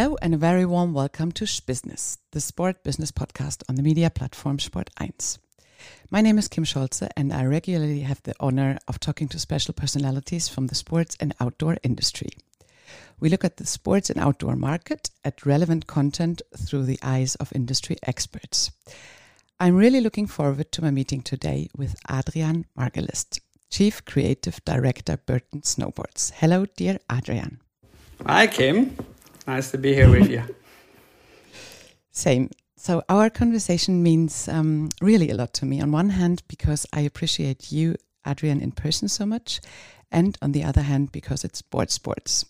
Hello and a very warm welcome to Business, the sport business podcast on the media platform Sport 1. My name is Kim Scholze and I regularly have the honor of talking to special personalities from the sports and outdoor industry. We look at the sports and outdoor market, at relevant content through the eyes of industry experts. I'm really looking forward to my meeting today with Adrian Margelist, Chief Creative Director Burton Snowboards. Hello, dear Adrian. Hi, Kim. Nice to be here with you. Same. So, our conversation means um, really a lot to me. On one hand, because I appreciate you, Adrian, in person so much, and on the other hand, because it's board sports.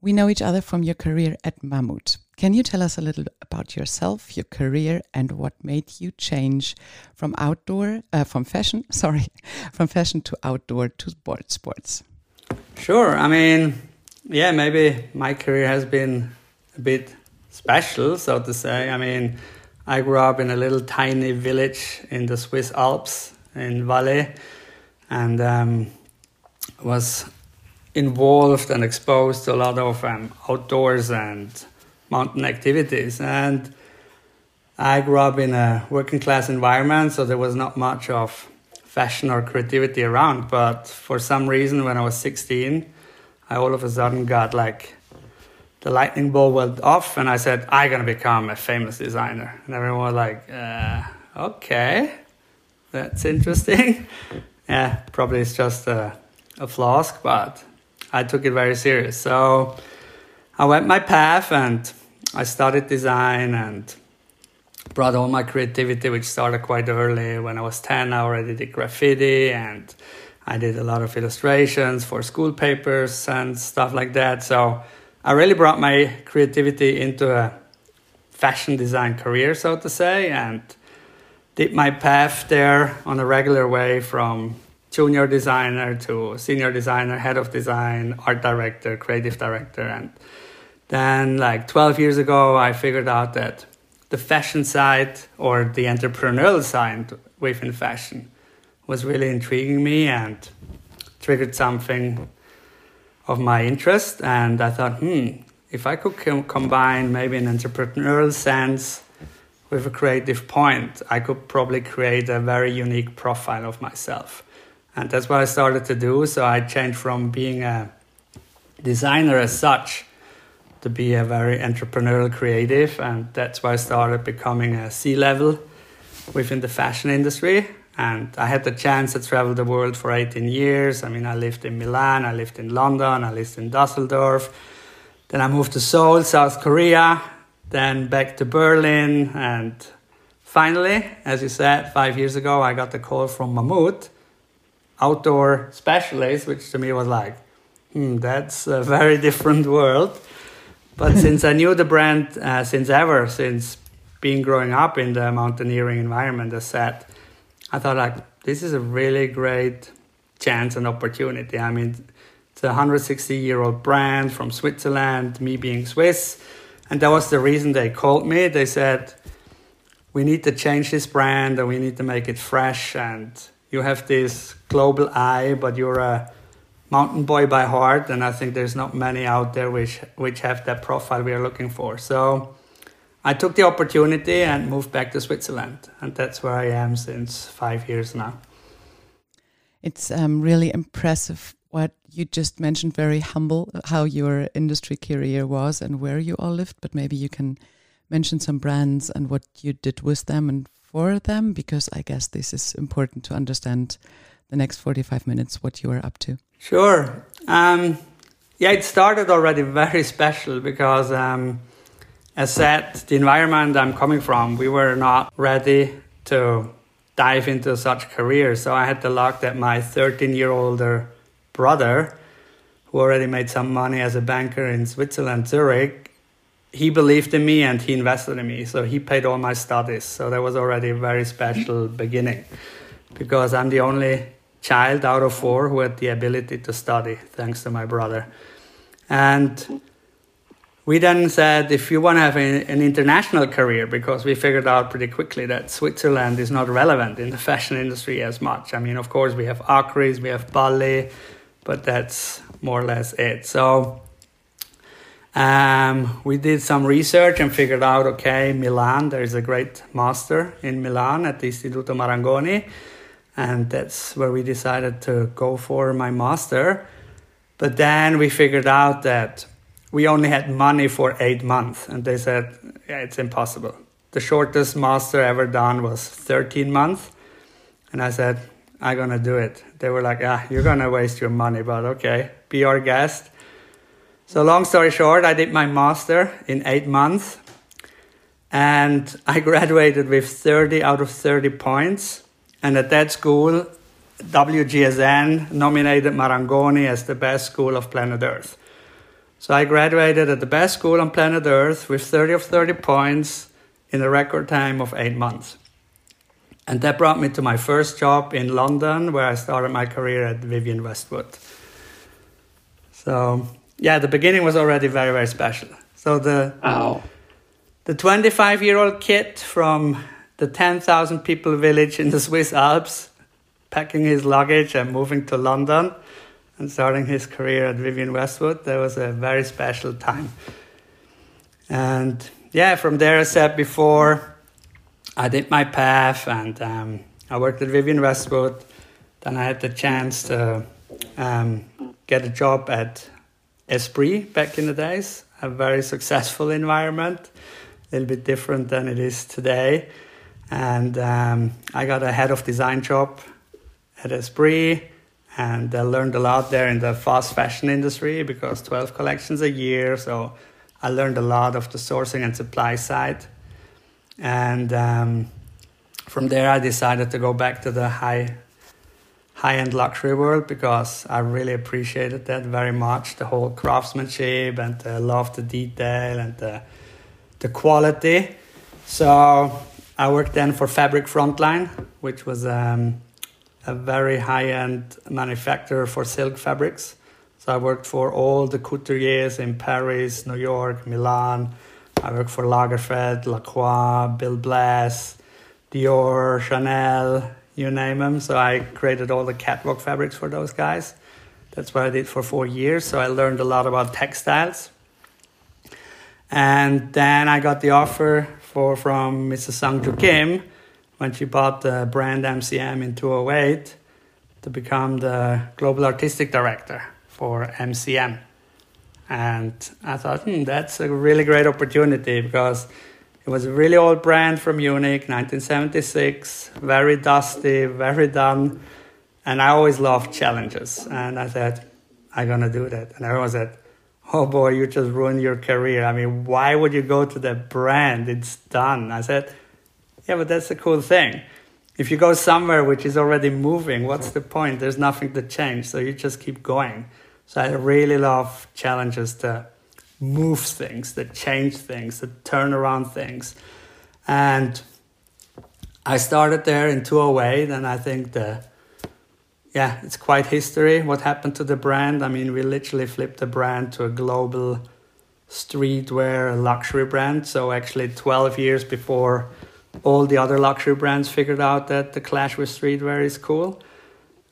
We know each other from your career at Mammut. Can you tell us a little about yourself, your career, and what made you change from outdoor, uh, from fashion, sorry, from fashion to outdoor to board sports? Sure. I mean, yeah, maybe my career has been a bit special, so to say. I mean, I grew up in a little tiny village in the Swiss Alps in Valais and um, was involved and exposed to a lot of um, outdoors and mountain activities. And I grew up in a working class environment, so there was not much of fashion or creativity around. But for some reason, when I was 16, I all of a sudden got like the lightning bolt went off, and I said, I'm gonna become a famous designer. And everyone was like, uh, okay, that's interesting. yeah, probably it's just a, a flask, but I took it very serious. So I went my path and I studied design and brought all my creativity, which started quite early. When I was 10, I already did graffiti and I did a lot of illustrations for school papers and stuff like that. So I really brought my creativity into a fashion design career, so to say, and did my path there on a regular way from junior designer to senior designer, head of design, art director, creative director. And then, like 12 years ago, I figured out that the fashion side or the entrepreneurial side within fashion was really intriguing me and triggered something of my interest. And I thought, hmm, if I could com- combine maybe an entrepreneurial sense with a creative point, I could probably create a very unique profile of myself. And that's what I started to do. So I changed from being a designer as such to be a very entrepreneurial creative. And that's why I started becoming a C level within the fashion industry. And I had the chance to travel the world for 18 years. I mean, I lived in Milan, I lived in London, I lived in Dusseldorf. Then I moved to Seoul, South Korea, then back to Berlin. And finally, as you said, five years ago, I got the call from Mammut, outdoor specialist, which to me was like, hmm, that's a very different world. But since I knew the brand uh, since ever, since being growing up in the mountaineering environment, as said, I thought like this is a really great chance and opportunity. I mean, it's a 160 year old brand from Switzerland, me being Swiss. And that was the reason they called me. They said, we need to change this brand and we need to make it fresh. And you have this global eye, but you're a mountain boy by heart. And I think there's not many out there which, which have that profile we are looking for. So I took the opportunity and moved back to Switzerland, and that's where I am since five years now. It's um, really impressive what you just mentioned. Very humble how your industry career was and where you all lived, but maybe you can mention some brands and what you did with them and for them, because I guess this is important to understand the next 45 minutes what you are up to. Sure. Um, yeah, it started already very special because. Um, as said, the environment I'm coming from, we were not ready to dive into such career. So I had the luck that my 13 year older brother, who already made some money as a banker in Switzerland, Zurich, he believed in me and he invested in me. So he paid all my studies. So that was already a very special beginning because I'm the only child out of four who had the ability to study, thanks to my brother. And we then said if you want to have a, an international career, because we figured out pretty quickly that Switzerland is not relevant in the fashion industry as much. I mean, of course, we have Akris, we have Bally, but that's more or less it. So Um, we did some research and figured out okay, Milan, there is a great master in Milan at the Istituto Marangoni, and that's where we decided to go for my master. But then we figured out that we only had money for eight months, and they said, yeah, it's impossible. The shortest master ever done was 13 months. And I said, I'm gonna do it. They were like, yeah, you're gonna waste your money, but okay, be our guest. So long story short, I did my master in eight months and I graduated with 30 out of 30 points. And at that school, WGSN nominated Marangoni as the best school of planet Earth. So I graduated at the best school on planet Earth with 30 of 30 points in a record time of eight months. And that brought me to my first job in London, where I started my career at Vivienne Westwood. So, yeah, the beginning was already very, very special. So the oh. the 25 year old kid from the 10,000 people village in the Swiss Alps, packing his luggage and moving to London and starting his career at Vivienne Westwood, that was a very special time. And yeah, from there, I said before, I did my path and um, I worked at Vivienne Westwood. Then I had the chance to um, get a job at Esprit back in the days, a very successful environment, a little bit different than it is today. And um, I got a head of design job at Esprit and I learned a lot there in the fast fashion industry because 12 collections a year. So I learned a lot of the sourcing and supply side. And um, from there, I decided to go back to the high high end luxury world because I really appreciated that very much the whole craftsmanship and the love the detail and the, the quality. So I worked then for Fabric Frontline, which was um, a very high end manufacturer for silk fabrics. So I worked for all the couturiers in Paris, New York, Milan. I worked for Lagerfeld, Lacroix, Bill Blass, Dior, Chanel, you name them. So I created all the catwalk fabrics for those guys. That's what I did for four years. So I learned a lot about textiles. And then I got the offer for from Mrs. Sung Joo Kim when she bought the brand MCM in 2008 to become the global artistic director for MCM. And I thought, hmm, that's a really great opportunity because it was a really old brand from Munich, 1976, very dusty, very done. And I always loved challenges. And I said, I'm going to do that. And everyone said, oh boy, you just ruined your career. I mean, why would you go to that brand? It's done. I said, yeah, but that's the cool thing. If you go somewhere which is already moving, what's the point? There's nothing to change. So you just keep going. So I really love challenges to move things, that change things, that turn around things. And I started there in 208, and I think the yeah, it's quite history what happened to the brand. I mean, we literally flipped the brand to a global streetwear luxury brand. So actually 12 years before all the other luxury brands figured out that the clash with streetwear is cool.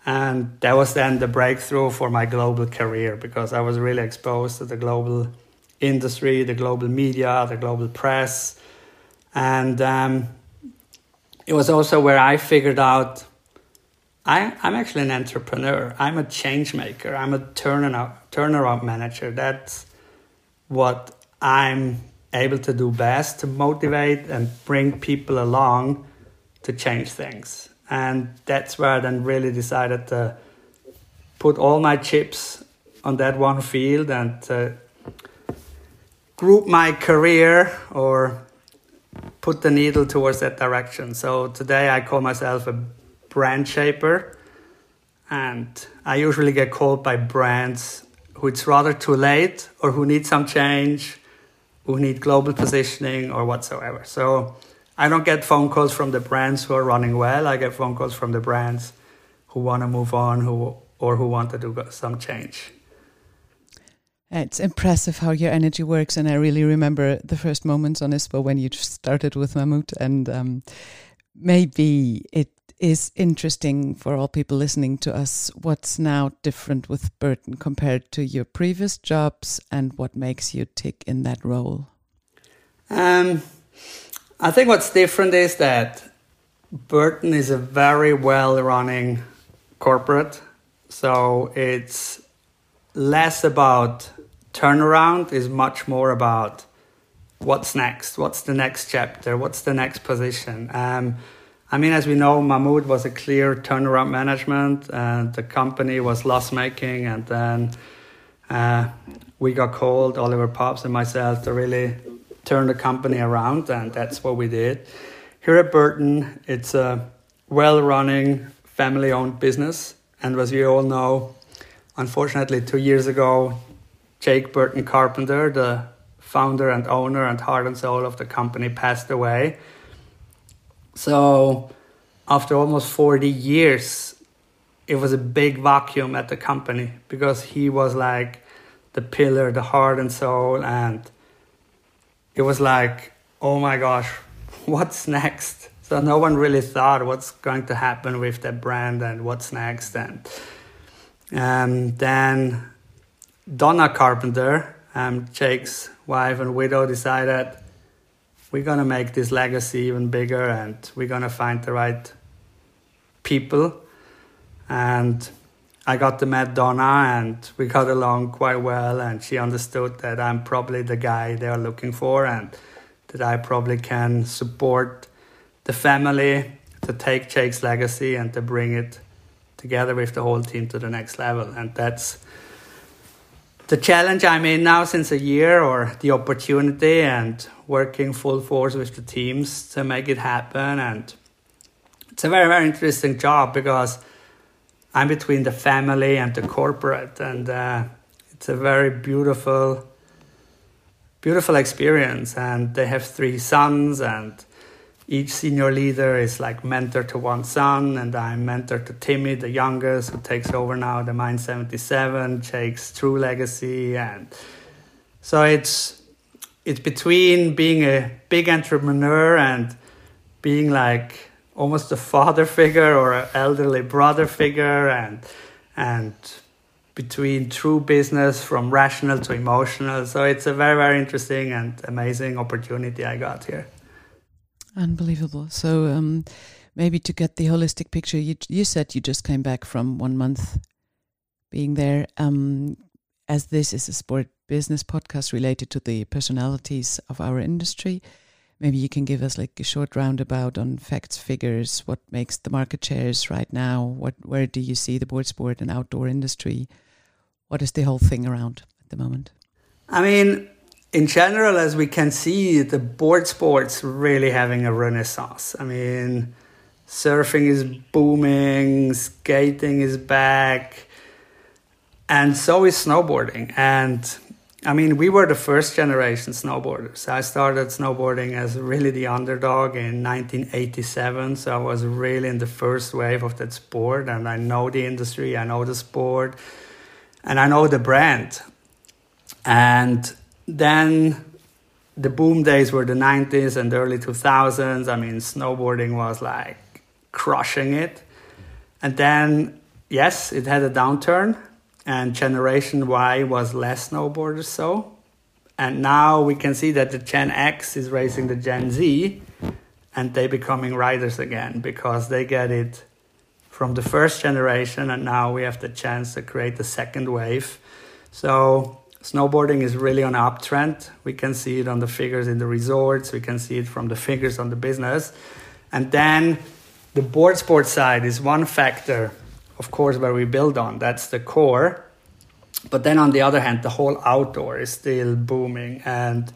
And that was then the breakthrough for my global career because I was really exposed to the global industry, the global media, the global press. And um, it was also where I figured out I, I'm actually an entrepreneur. I'm a change maker. I'm a turnaround, turnaround manager. That's what I'm able to do best to motivate and bring people along to change things. And that's where I then really decided to put all my chips on that one field and group my career or put the needle towards that direction. So today I call myself a brand shaper. And I usually get called by brands who it's rather too late or who need some change, who need global positioning or whatsoever. So I don't get phone calls from the brands who are running well. I get phone calls from the brands who want to move on who or who want to do some change. It's impressive how your energy works, and I really remember the first moments on ISPO when you started with Mammut, and um, maybe it is interesting for all people listening to us. What's now different with Burton compared to your previous jobs, and what makes you tick in that role? Um, I think what's different is that Burton is a very well running corporate. So it's less about turnaround, is much more about what's next, what's the next chapter, what's the next position. Um, I mean, as we know, Mammut was a clear turnaround management, and the company was loss making, and then uh, we got called, Oliver Pabst and myself, to really turn the company around, and that's what we did. Here at Burton, it's a well running, family owned business, and as you all know, unfortunately, two years ago, Jake Burton Carpenter, the founder and owner and heart and soul of the company, passed away so after almost 40 years, it was a big vacuum at the company because he was like the pillar, the heart and soul. And it was like, oh my gosh, what's next? So no one really thought what's going to happen with that brand and what's next. And um, then Donna Carpenter, um, Jake's wife and widow, decided we're going to make this legacy even bigger and we're going to find the right people. And I got to meet Donna and we got along quite well. And she understood that I'm probably the guy they are looking for and that I probably can support the family to take Jake's legacy and to bring it together with the whole team to the next level. And that's the challenge I'm in now since a year, or the opportunity, and working full force with the teams to make it happen. And it's a very, very interesting job because I'm between the family and the corporate, and uh, it's a very beautiful, beautiful experience. And they have three sons, and each senior leader is like mentor to one son, and I'm mentor to Timmy, the youngest, who takes over now the Mine 77, Jake's true legacy, and so it's it's between being a big entrepreneur and being like almost a father figure or an elderly brother figure, and and between true business from rational to emotional. So it's a very very interesting and amazing opportunity I got here. Unbelievable. So um, maybe to get the holistic picture, you you said you just came back from one month being there. Um, as this is a sport business podcast related to the personalities of our industry, maybe you can give us like a short roundabout on facts, figures, what makes the market shares right now, what where do you see the board sport and outdoor industry? What is the whole thing around at the moment? I mean, in general, as we can see, the board sports really having a renaissance. I mean, surfing is booming, skating is back, and so is snowboarding. And I mean, we were the first generation snowboarders. I started snowboarding as really the underdog in 1987, so I was really in the first wave of that sport, and I know the industry, I know the sport, and I know the brand. And then the boom days were the 90s and the early 2000s. I mean, snowboarding was like crushing it. And then, yes, it had a downturn, and Generation Y was less snowboarders so. And now we can see that the Gen X is racing the Gen Z, and they becoming riders again because they get it from the first generation, and now we have the chance to create the second wave. So snowboarding is really on uptrend. We can see it on the figures in the resorts. We can see it from the figures on the business. And then the board sports side is one factor, of course, where we build on. That's the core. But then on the other hand, the whole outdoor is still booming and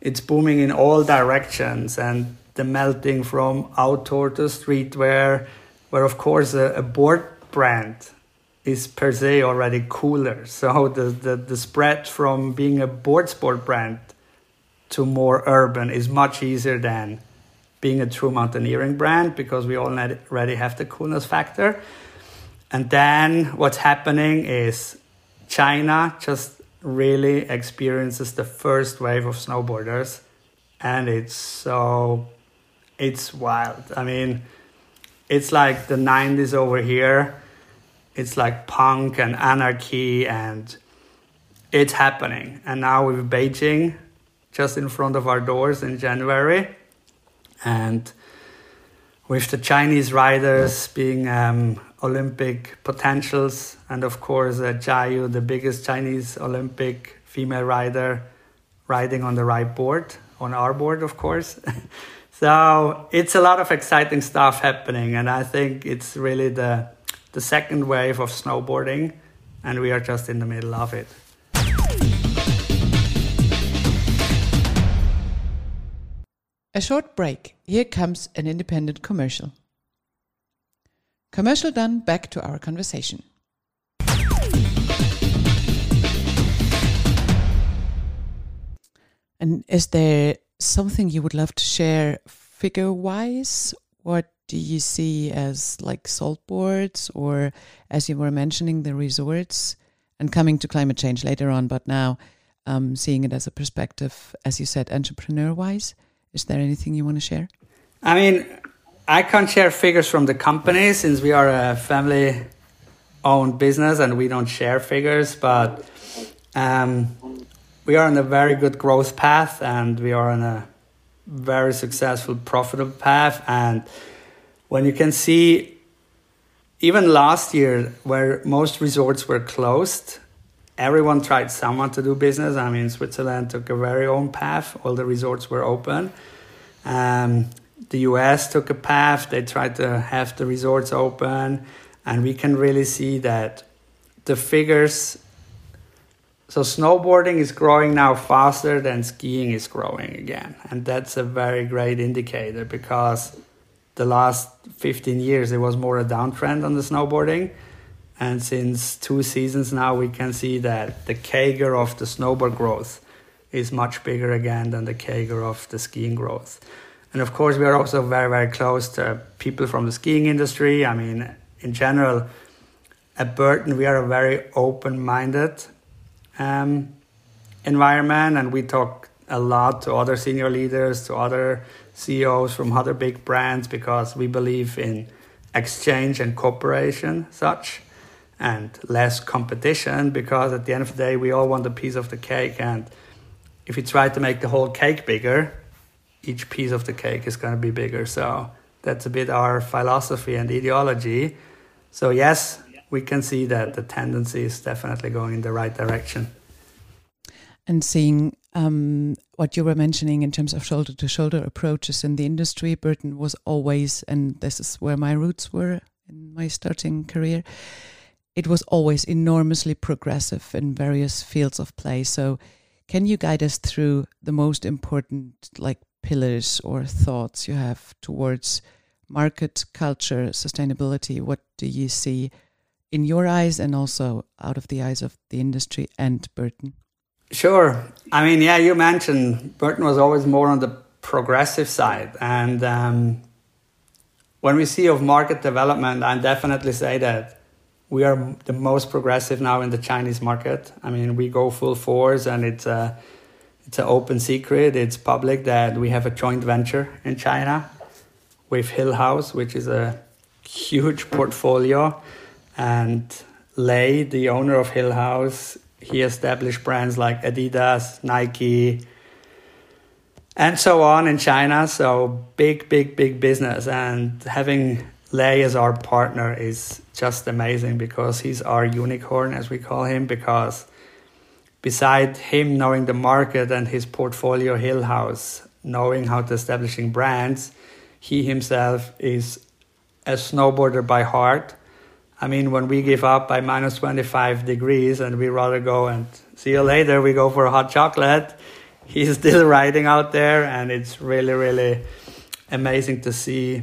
it's booming in all directions. And the melting from outdoor to streetwear, where of course a, a board brand is per se already cooler. So the, the, the spread from being a board sport brand to more urban is much easier than being a true mountaineering brand because we already have the coolness factor. And then what's happening is China just really experiences the first wave of snowboarders and it's so it's wild. I mean, it's like the 90s over here. It's like punk and anarchy, and it's happening. And now with Beijing just in front of our doors in January, and with the Chinese riders being um, Olympic potentials, and of course, uh, Jia Yu, the biggest Chinese Olympic female rider, riding on the right board, on our board, of course. so it's a lot of exciting stuff happening, and I think it's really the the second wave of snowboarding, and we are just in the middle of it. A short break. Here comes an independent commercial. Commercial done, back to our conversation. And is there something you would love to share figure wise? What do you see as like salt boards or as you were mentioning the resorts and coming to climate change later on, but now um, seeing it as a perspective, as you said, entrepreneur wise? Is there anything you want to share? I mean, I can't share figures from the company since we are a family owned business and we don't share figures, but um, we are on a very good growth path and we are on a very successful, profitable path. And when you can see, even last year, where most resorts were closed, everyone tried someone to do business. I mean, Switzerland took a very own path. All the resorts were open. Um, the US took a path. They tried to have the resorts open. And we can really see that the figures. So, snowboarding is growing now faster than skiing is growing again. And that's a very great indicator because the last 15 years it was more a downtrend on the snowboarding and since two seasons now, we can see that the CAGR of the snowboard growth is much bigger again than the CAGR of the skiing growth. And of course, we are also very, very close to people from the skiing industry. I mean, in general, at Burton, we are a very open minded um, environment, and we talk a lot to other senior leaders, to other CEOs from other big brands, because we believe in exchange and cooperation, such and less competition because at the end of the day we all want a piece of the cake. And if you try to make the whole cake bigger each piece of the cake is going to be bigger. So that's a bit our philosophy and ideology. So yes we can see that the tendency is definitely going in the right direction. And seeing um, what you were mentioning in terms of shoulder to shoulder approaches in the industry burton was always and this is where my roots were in my starting career it was always enormously progressive in various fields of play. So, can you guide us through the most important like pillars or thoughts you have towards market culture sustainability? What do you see in your eyes and also out of the eyes of the industry and Burton? Sure. I mean, yeah, you mentioned Burton was always more on the progressive side, and um, when we see of market development, I definitely say that we are the most progressive now in the Chinese market. I mean, we go full force, and it's a it's an open secret. It's public that we have a joint venture in China with Hillhouse, which is a huge portfolio, and Lei, the owner of Hillhouse, he established brands like Adidas, Nike, and so on in China. So big, big, big business, and having Lei as our partner is just amazing because he's our unicorn, as we call him, because beside him knowing the market and his portfolio Hillhouse, knowing how to establishing brands, he himself is a snowboarder by heart. I mean, when we give up by minus 25 degrees and we rather go and see you later, we go for a hot chocolate. He's still riding out there, and it's really, really amazing to see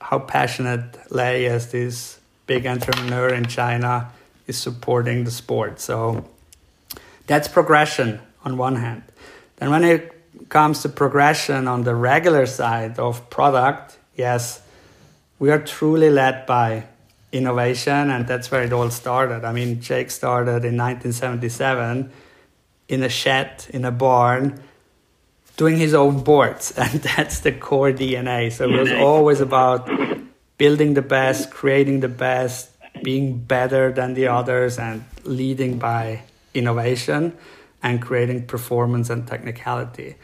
how passionate Lei, as this big entrepreneur in China, is supporting the sport. So that's progression on one hand. Then when it comes to progression on the regular side of product, yes, we are truly led by innovation, and that's where it all started. I mean, Jake started in 1977 in a shed in a barn doing his own boards, and that's the core DNA. So it was always about building the best, creating the best, being better than the others, and leading by innovation and creating performance and technicality.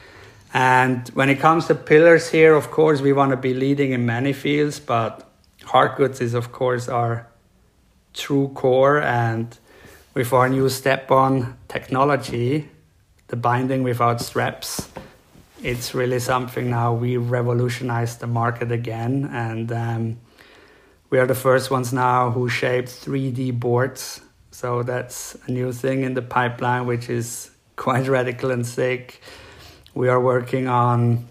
And when it comes to pillars here, of course, we want to be leading in many fields, but hard goods is, of course, our true core. And with our new step on technology, the binding without straps, it's really something now we revolutionize the market again. And um, we are the first ones now who shape 3D boards. So that's a new thing in the pipeline, which is quite radical and sick. We are working on.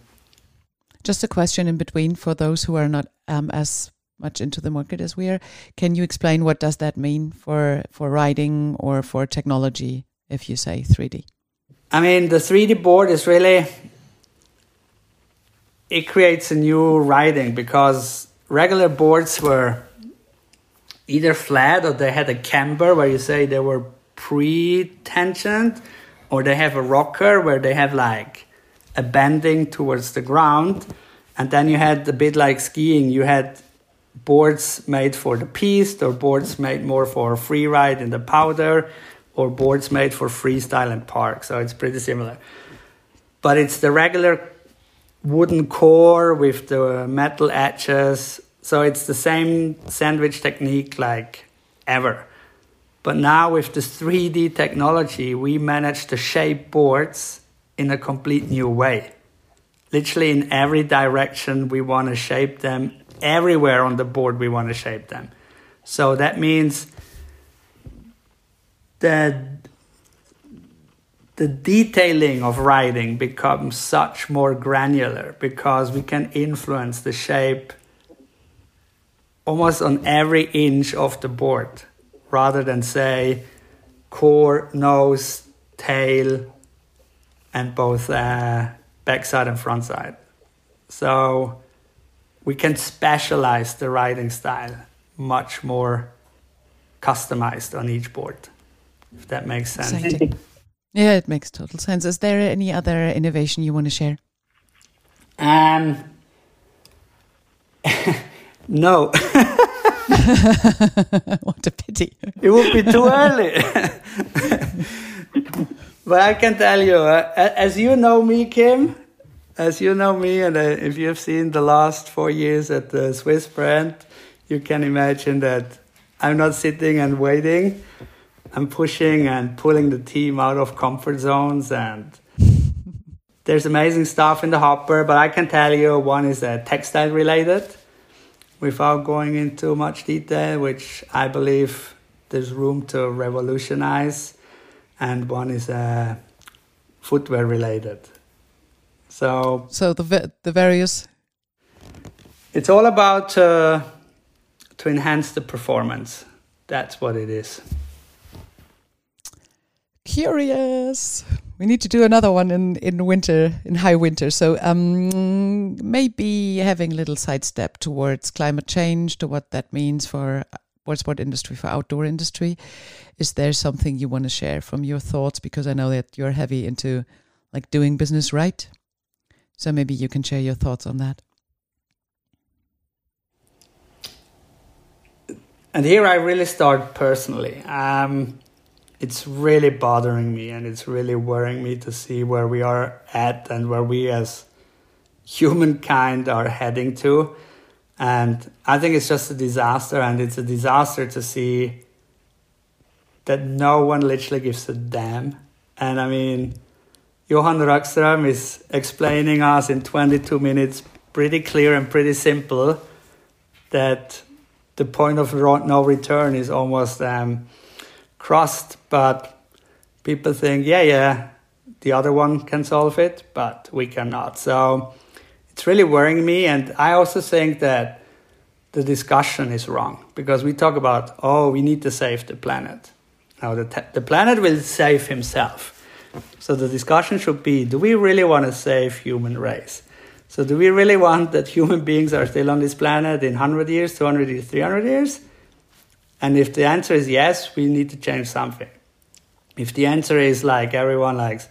Just a question in between for those who are not um, as much into the market as we are. Can you explain what does that mean for for riding or for technology if you say 3D? I mean, the 3D board is really it creates a new riding because regular boards were either flat or they had a camber where you say they were pre-tensioned or they have a rocker where they have like a bending towards the ground and then you had a bit like skiing you had boards made for the piste or boards made more for free ride in the powder or boards made for freestyle and park so it's pretty similar but it's the regular wooden core with the metal edges so it's the same sandwich technique like ever but now with the 3D technology, we manage to shape boards in a complete new way. Literally in every direction, we want to shape them. Everywhere on the board, we want to shape them. So that means that the detailing of riding becomes such more granular because we can influence the shape almost on every inch of the board rather than say core, nose, tail, and both uh, backside and front side. So we can specialize the riding style much more customized on each board, if that makes sense. Exciting. Yeah, it makes total sense. Is there any other innovation you want to share? Um, no. what a pity. It would be too early. but I can tell you, uh, as you know me, Kim, as you know me, and uh, if you've seen the last four years at the Swiss brand, you can imagine that I'm not sitting and waiting. I'm pushing and pulling the team out of comfort zones and there's amazing stuff in the hopper, but I can tell you one is uh, textile related without going into much detail, which I believe there's room to revolutionize, and one is uh, footwear related. So, so the the various. It's all about uh, to enhance the performance. That's what it is. Curious we need to do another one in in winter in high winter so um maybe having a little sidestep towards climate change to what that means for what sport industry for outdoor industry is there something you want to share from your thoughts because i know that you're heavy into like doing business right so maybe you can share your thoughts on that and here i really start personally um it's really bothering me and it's really worrying me to see where we are at and where we as humankind are heading to. And I think it's just a disaster, and it's a disaster to see that no one literally gives a damn. And I mean, Johan Rockström is explaining us in 22 minutes, pretty clear and pretty simple, that the point of no return is almost um, crossed, but people think, yeah, yeah, the other one can solve it, but we cannot. So it's really worrying me. And I also think that the discussion is wrong because we talk about, oh, we need to save the planet. Now, the, the planet will save himself. So the discussion should be do we really want to save human race? So do we really want that human beings are still on this planet in 100 years, 200 years, 300 years? And if the answer is yes, we need to change something. If the answer is like everyone likes,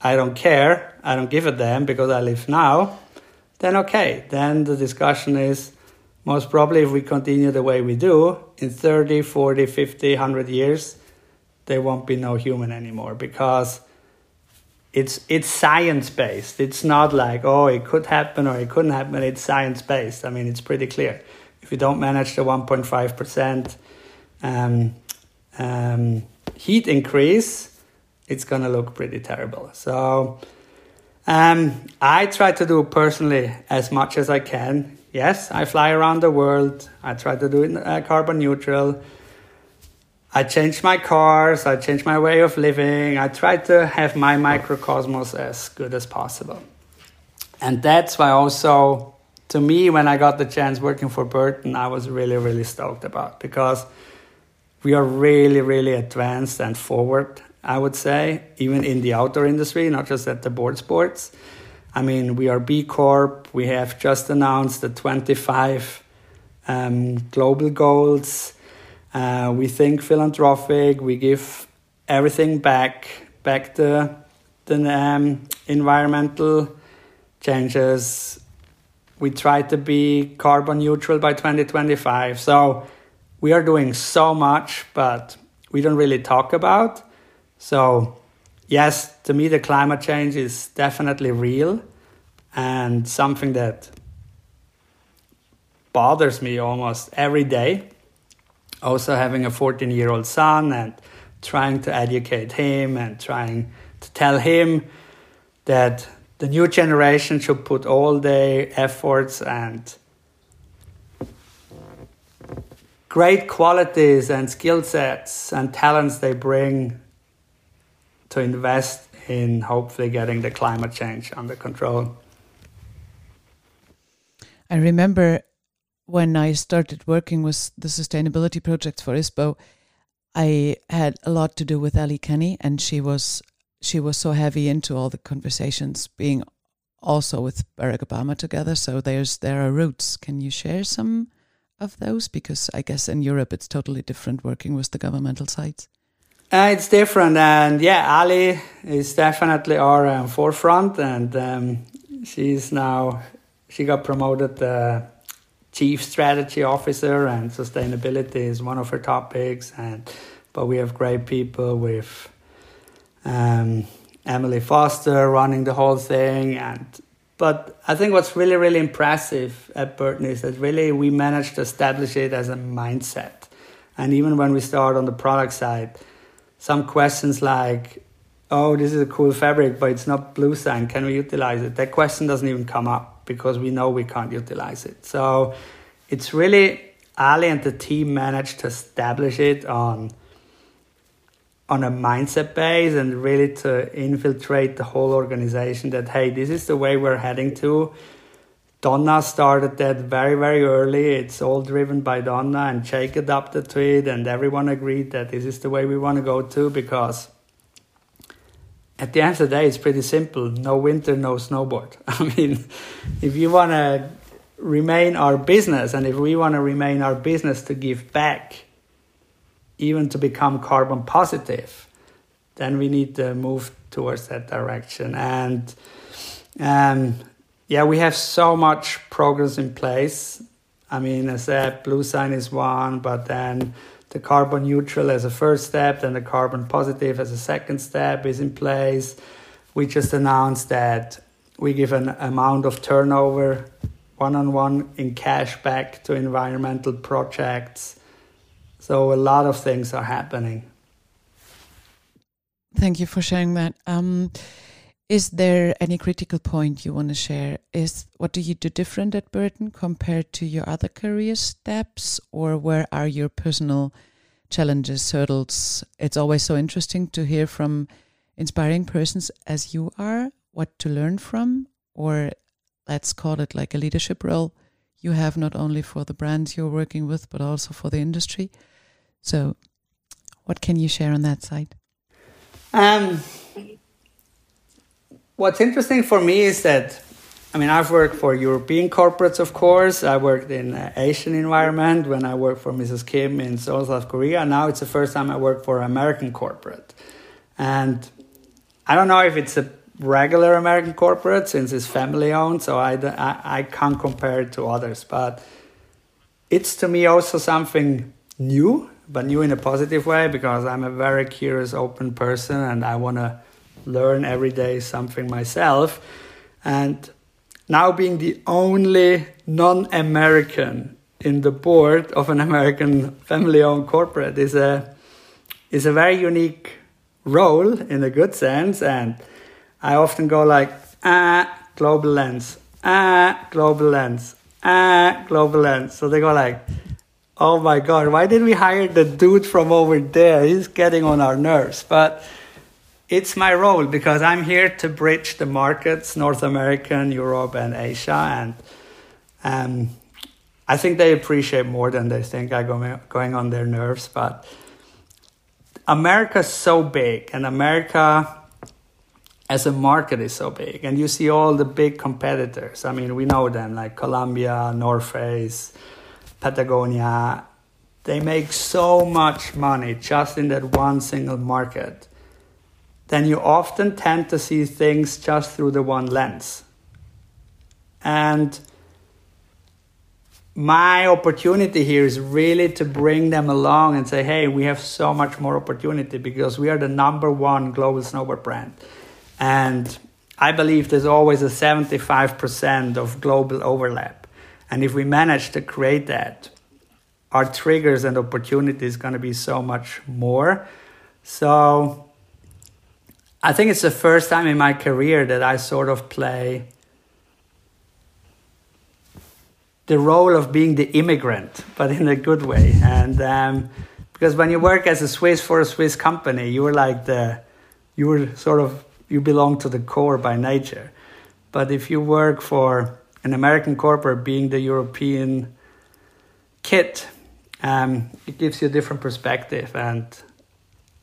I don't care, I don't give a damn because I live now, then okay, then the discussion is most probably if we continue the way we do, in 30, 40, 50, 100 years, there won't be no human anymore because it's it's science based. It's not like oh it could happen or it couldn't happen. It's science based. I mean it's pretty clear. If you don't manage the 1.5 percent um, um, heat increase, it's gonna look pretty terrible. So um, I try to do personally as much as I can. Yes, I fly around the world. I try to do it uh, carbon neutral. I changed my cars, I changed my way of living. I try to have my microcosmos as good as possible. And that's why also to me when I got the chance working for Burton, I was really really stoked about because we are really really advanced and forward, I would say, even in the outdoor industry, not just at the board sports. I mean, we are B Corp. We have just announced the 25 um, global goals uh, we think philanthropic. We give everything back, back the the um, environmental changes. We try to be carbon neutral by 2025. So we are doing so much, but we don't really talk about. So yes, to me the climate change is definitely real and something that bothers me almost every day also having a 14 year old son and trying to educate him and trying to tell him that the new generation should put all their efforts and great qualities and skill sets and talents they bring to invest in hopefully getting the climate change under control. I remember when I started working with the sustainability projects for ISPO, I had a lot to do with Ali Kenney, and she was she was so heavy into all the conversations, being also with Barack Obama together. So there's there are roots. Can you share some of those? Because I guess in Europe it's totally different working with the governmental sides. Uh, it's different, and yeah, Ali is definitely our um, forefront, and um, she's now she got promoted. Uh, chief strategy officer, and sustainability is one of her topics. And but we have great people with um, Emily Foster running the whole thing, and but I think what's really really impressive at Burton is that really we managed to establish it as a mindset. And even when we start on the product side, some questions like, "Oh, this is a cool fabric, but it's not bluesign. Can we utilize it?" That question doesn't even come up because we know we can't utilize it. So it's really Ali and the team managed to establish it on on a mindset base and really to infiltrate the whole organization that hey this is the way we're heading to donna started that very very early it's all driven by donna and jake adapted to it and everyone agreed that this is the way we want to go to because at the end of the day, it's pretty simple. No winter, no snowboard. I mean, if you want to remain our business and if we want to remain our business to give back, even to become carbon positive, then we need to move towards that direction. And um, yeah, we have so much progress in place. I mean, as I said, bluesign is one, but then the carbon neutral as a first step, then the carbon positive as a second step is in place. We just announced that we give an amount of turnover one on one in cash back to environmental projects. So a lot of things are happening. Thank you for sharing that. Um, is there any critical point you want to share? Is what do you do different at Burton compared to your other career steps, or where are your personal challenges, hurdles? It's always so interesting to hear from inspiring persons as you are what to learn from, or let's call it like a leadership role you have not only for the brands you're working with, but also for the industry. So, what can you share on that side? Um, What's interesting for me is that, I mean, I've worked for European corporates, of course. I worked in uh, Asian environment when I worked for Mrs. Kim in Seoul, South Korea. Now it's the first time I work for American corporate. And I don't know if it's a regular American corporate since it's family owned, so I, I, I can't compare it to others. But it's to me also something new, but new in a positive way because I'm a very curious, open person and I want to learn every day something myself. And now being the only non American in the board of an American family owned corporate is a, is a very unique role in a good sense. And I often go like, ah, global lens, ah, global lens, ah, global lens. So they go like, oh my God, why did we hire the dude from over there? He's getting on our nerves. But it's my role because I'm here to bridge the markets, North American, Europe, and Asia. And um, I think they appreciate more than they think I'm going, going on their nerves. But America's so big, and America as a market is so big and you see all the big competitors i mean we know them like columbia north face patagonia they make so much money just in that one single market then you often tend to see things just through the one lens and my opportunity here is really to bring them along and say hey we have so much more opportunity because we are the number one global snowboard brand and I believe there's always a 75% of global overlap. And if we manage to create that, our triggers and opportunities going to be so much more. So I think it's the first time in my career that I sort of play the role of being the immigrant, but in a good way. And um, because when you work as a Swiss for a Swiss company, you were like the, you were sort of you belong to the core by nature. But if you work for an American corporate being the European kid, um, it gives you a different perspective. And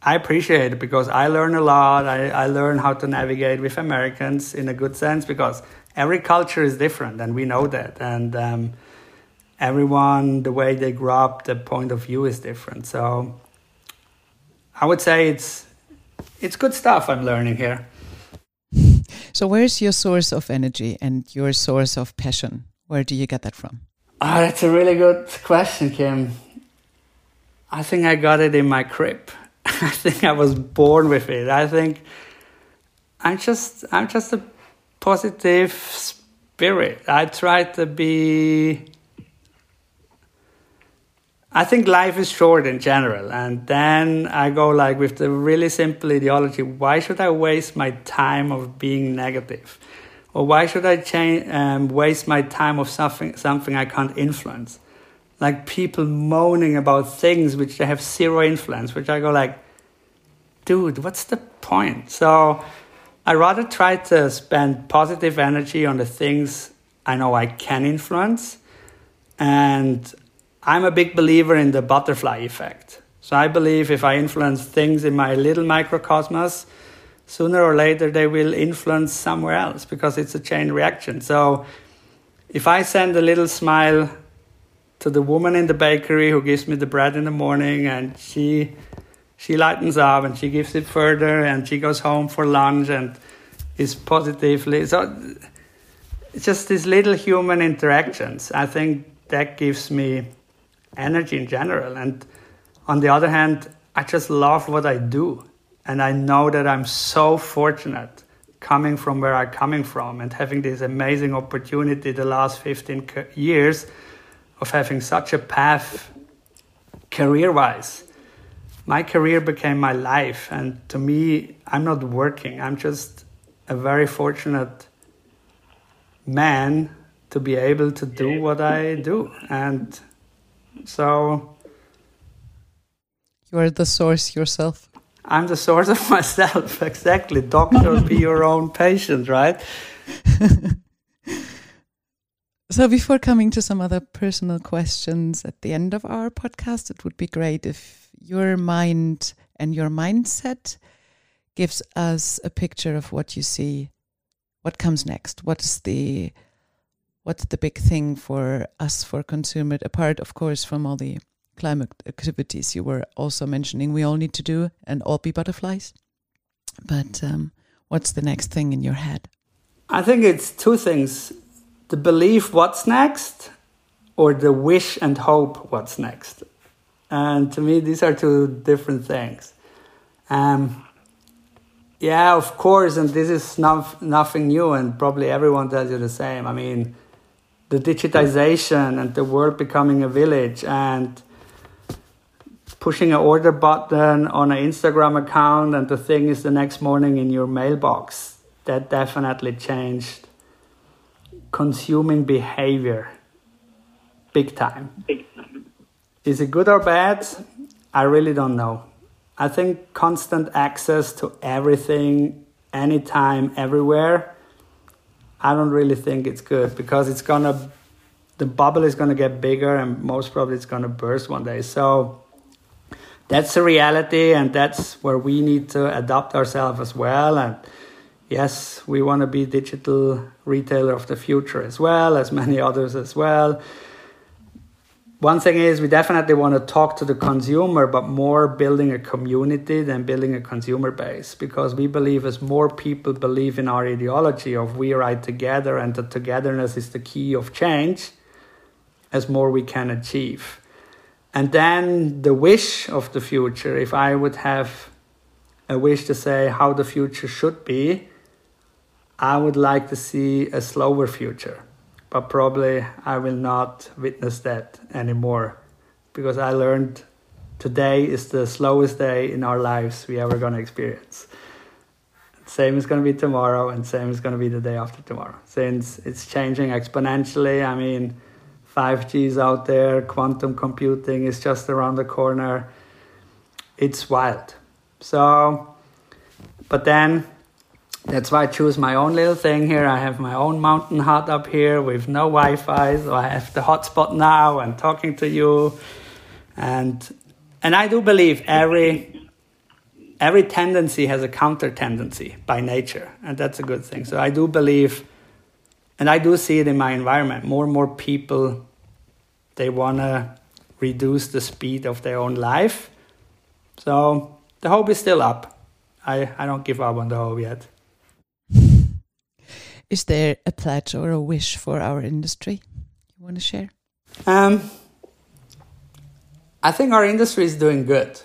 I appreciate it because I learn a lot. I, I learn how to navigate with Americans in a good sense because every culture is different and we know that. And um, everyone, the way they grow up, the point of view is different. So I would say it's it's good stuff I'm learning here. So, where's your source of energy and your source of passion? Where do you get that from? Oh, that's a really good question, Kim. I think I got it in my crib. I think I was born with it. I think I'm just I'm just a positive spirit. I try to be I think life is short in general. And then I go like with the really simple ideology, why should I waste my time of being negative? Or why should I change, um, waste my time of something, something I can't influence? Like people moaning about things which they have zero influence, which I go like, dude, what's the point? So I rather try to spend positive energy on the things I know I can influence and I'm a big believer in the butterfly effect. So I believe if I influence things in my little microcosmos, sooner or later they will influence somewhere else because it's a chain reaction. So if I send a little smile to the woman in the bakery who gives me the bread in the morning and she she lightens up and she gives it further and she goes home for lunch and is positively so just these little human interactions. I think that gives me energy in general. And on the other hand, I just love what I do. And I know that I'm so fortunate coming from where I'm coming from and having this amazing opportunity the last 15 years of having such a path career wise. My career became my life. And to me, I'm not working. I'm just a very fortunate man to be able to do what I do. And so you are the source yourself. I'm the source of myself, exactly. Doctor, be your own patient, right? so, before coming to some other personal questions at the end of our podcast, it would be great if your mind and your mindset gives us a picture of what you see, what comes next, what is the what's the big thing for us for consumer apart of course from all the climate activities you were also mentioning we all need to do and all be butterflies. But um, what's the next thing in your head? I think it's two things to belief what's next or the wish and hope what's next. And to me, these are two different things. Um, yeah, of course, and this is not, nothing new, and probably everyone tells you the same. I mean, the digitization and the world becoming a village, and pushing an order button on an Instagram account, and the thing is the next morning in your mailbox. That definitely changed consuming behavior big time. Big time. Is it good or bad? I really don't know. I think constant access to everything, anytime, everywhere, I don't really think it's good because it's gonna, the bubble is gonna get bigger and most probably it's gonna burst one day. So that's the reality and that's where we need to adapt ourselves as well. And yes, we want to be digital retailer of the future as well as many others as well. One thing is we definitely want to talk to the consumer but more building a community than building a consumer base because we believe as more people believe in our ideology of we ride together and the togetherness is the key of change as more we can achieve. And then the wish of the future. If i would have a wish to say how the future should be i would like to see a slower future but probably I will not witness that anymore because I learned today is the slowest day in our lives we ever gonna experience. Same is gonna be tomorrow, and same is gonna be the day after tomorrow. Since it's changing exponentially, I mean, 5G is out there, quantum computing is just around the corner. It's wild. So, but then that's why I choose my own little thing here. I have my own mountain hut up here with no Wi-Fi, so I have the hotspot now and talking to you, and and I do believe every every tendency has a counter tendency by nature, and that's a good thing. So I do believe, and I do see it in my environment. More and more people, they wanna reduce the speed of their own life. So the hope is still up. I, I don't give up on the hope yet. Is there a pledge or a wish for our industry you want to share? Um, I think our industry is doing good.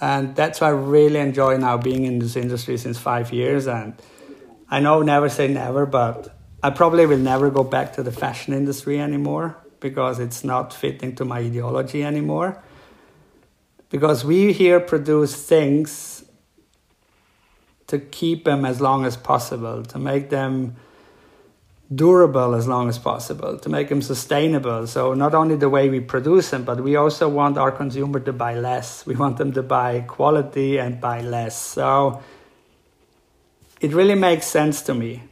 And that's why I really enjoy now being in this industry since five years. And I know never say never, but I probably will never go back to the fashion industry anymore because it's not fitting to my ideology anymore. Because we here produce things to keep them as long as possible, to make them durable as long as possible, to make them sustainable. So not only the way we produce them, but we also want our consumer to buy less. We want them to buy quality and buy less. So it really makes sense to me.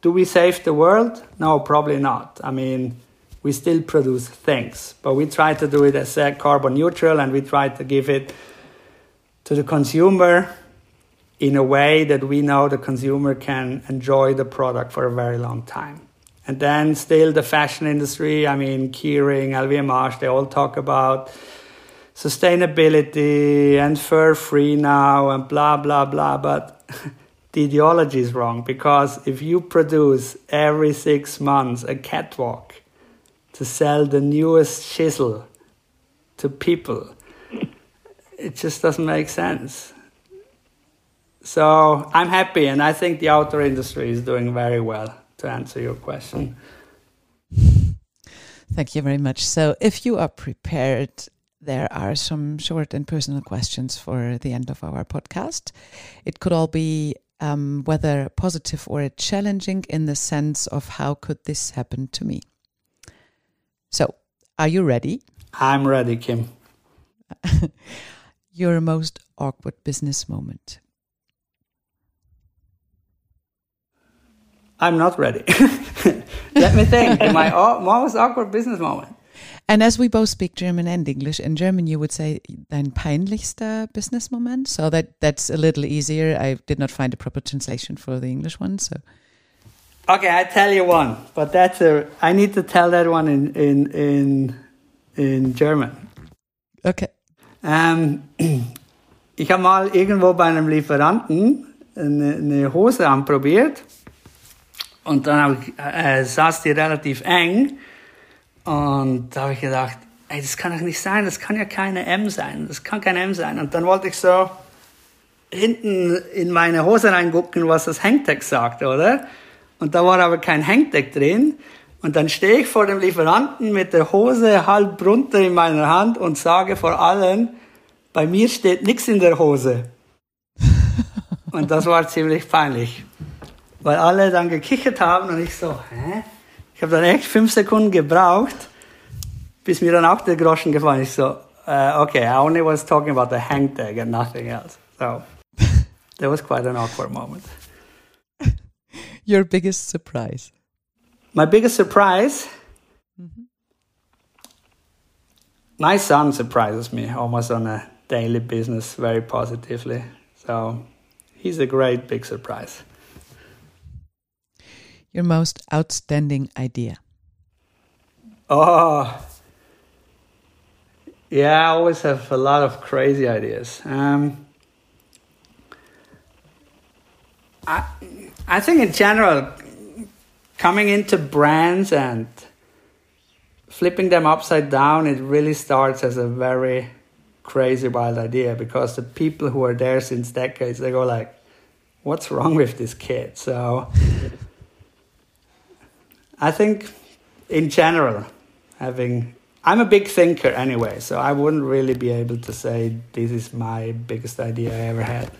Do we save the world? No, probably not. I mean, we still produce things, but we try to do it as carbon neutral and we try to give it to the consumer in a way that we know the consumer can enjoy the product for a very long time. And then still the fashion industry, I mean, Kering, LVMH, they all talk about sustainability and fur free now and blah, blah, blah. But the ideology is wrong because if you produce every six months a catwalk to sell the newest chisel to people, it just doesn't make sense. So I'm happy, and I think the outdoor industry is doing very well to answer your question. Thank you very much. So, if you are prepared, there are some short and personal questions for the end of our podcast. It could all be um, whether positive or challenging in the sense of how could this happen to me. So, are you ready? I'm ready, Kim. Your most awkward business moment. I'm not ready. Let me think. My most awkward business moment. And as we both speak German and English, in German you would say dein peinlichster business moment. So that that's a little easier. I did not find a proper translation for the English one. So okay, I tell you one, but that's a. I need to tell that one in in in in German. Okay. Ähm, ich habe mal irgendwo bei einem Lieferanten eine, eine Hose anprobiert. Und dann ich, äh, saß die relativ eng. Und da habe ich gedacht, ey, das kann doch nicht sein, das kann ja keine M sein, das kann kein M sein. Und dann wollte ich so hinten in meine Hose reingucken, was das Hangtag sagt, oder? Und da war aber kein Hangtag drin. Und dann stehe ich vor dem Lieferanten mit der Hose halb runter in meiner Hand und sage vor allen, bei mir steht nichts in der Hose. Und das war ziemlich peinlich, weil alle dann gekichert haben und ich so, hä? Ich habe dann echt fünf Sekunden gebraucht, bis mir dann auch der Groschen gefallen ist. So, uh, okay, I only was talking about the hang tag and nothing else. So that was quite an awkward moment. Your biggest surprise? My biggest surprise? Mm -hmm. My son surprises me almost on a daily business very positively. So he's a great big surprise. Your most outstanding idea? Oh, yeah, I always have a lot of crazy ideas. Um, I, I think in general, coming into brands and flipping them upside down, it really starts as a very crazy wild idea because the people who are there since decades they go like what's wrong with this kid so i think in general having i'm a big thinker anyway so i wouldn't really be able to say this is my biggest idea i ever had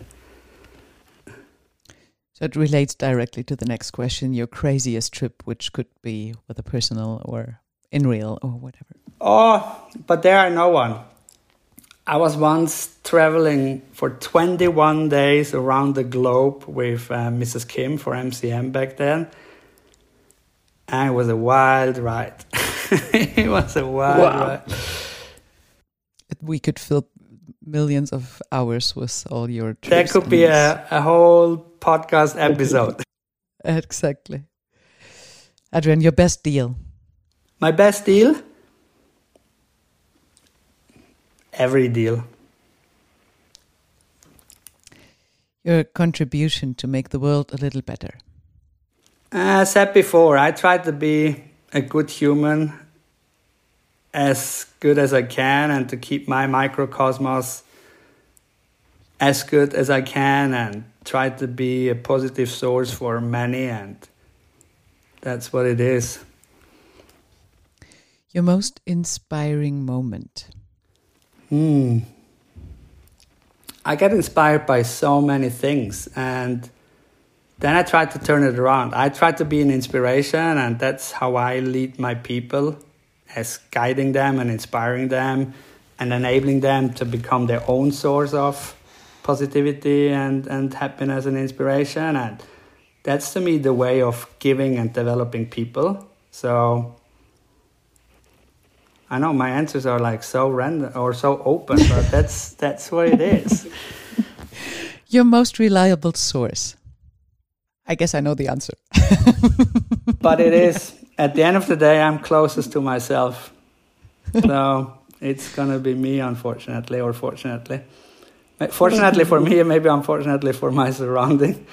so it relates directly to the next question your craziest trip which could be whether personal or in real or whatever oh but there are no one I was once traveling for 21 days around the globe with uh, Mrs. Kim for MCM back then. And it was a wild ride. it was a wild wow. ride. We could fill millions of hours with all your trips. That could be a, a whole podcast episode. exactly. Adrian, your best deal? My best deal? every deal. Your contribution to make the world a little better. As I said before, I try to be a good human as good as I can and to keep my microcosmos as good as I can and try to be a positive source for many and that's what it is. Your most inspiring moment. Hmm. I get inspired by so many things and then I try to turn it around. I try to be an inspiration and that's how I lead my people as guiding them and inspiring them and enabling them to become their own source of positivity and, and happiness and inspiration and that's to me the way of giving and developing people. So I know my answers are like so random or so open, but that's that's what it is. Your most reliable source. I guess I know the answer. but it is at the end of the day I'm closest to myself. So it's gonna be me unfortunately or fortunately. Fortunately for me, maybe unfortunately for my surrounding.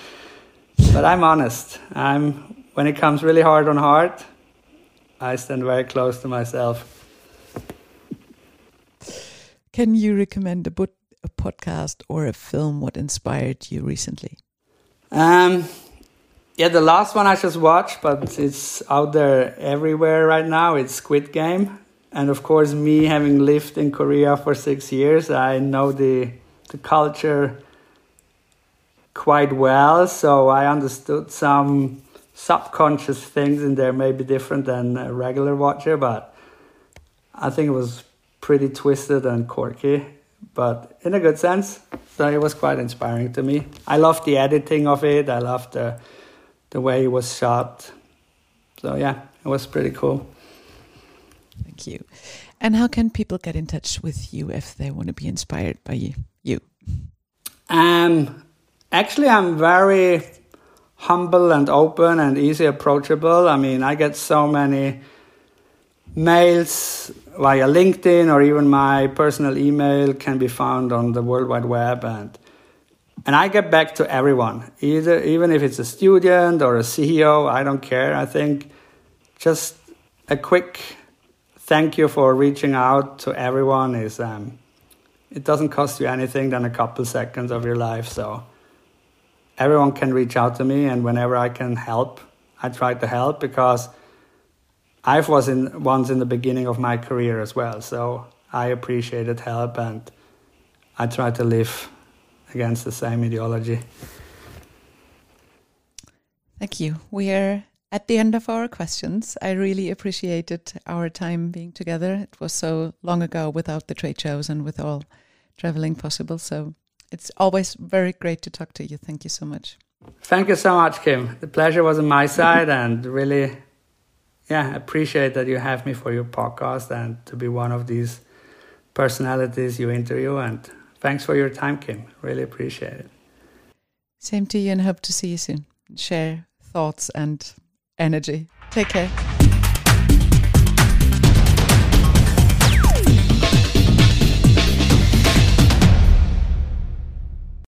But I'm honest. I'm when it comes really hard on heart, I stand very close to myself. Can you recommend a book, a podcast, or a film? What inspired you recently? Um, yeah, the last one I just watched, but it's out there everywhere right now. It's Squid Game, and of course, me having lived in Korea for six years, I know the the culture quite well. So I understood some subconscious things in there, maybe different than a regular watcher, but I think it was pretty twisted and quirky, but in a good sense. So it was quite inspiring to me. I loved the editing of it. I loved the the way it was shot. So yeah, it was pretty cool. Thank you. And how can people get in touch with you if they want to be inspired by you? You. Um, actually, I'm very humble and open and easy approachable. I mean, I get so many mails via LinkedIn or even my personal email can be found on the World Wide Web and and I get back to everyone, either even if it's a student or a CEO, I don't care. I think just a quick thank you for reaching out to everyone. Is um, it doesn't cost you anything than a couple seconds of your life. So everyone can reach out to me, and whenever I can help, I try to help because I was in once in the beginning of my career as well. So I appreciated help, and I try to live against the same ideology. Thank you. We are at the end of our questions. I really appreciated our time being together. It was so long ago without the trade shows and with all traveling possible. So it's always very great to talk to you. Thank you so much. Thank you so much, Kim. The pleasure was on my side and really, yeah, appreciate that you have me for your podcast and to be one of these personalities you interview. And thanks for your time, Kim. Really appreciate it. Same to you and hope to see you soon. Share thoughts and energy. Take care.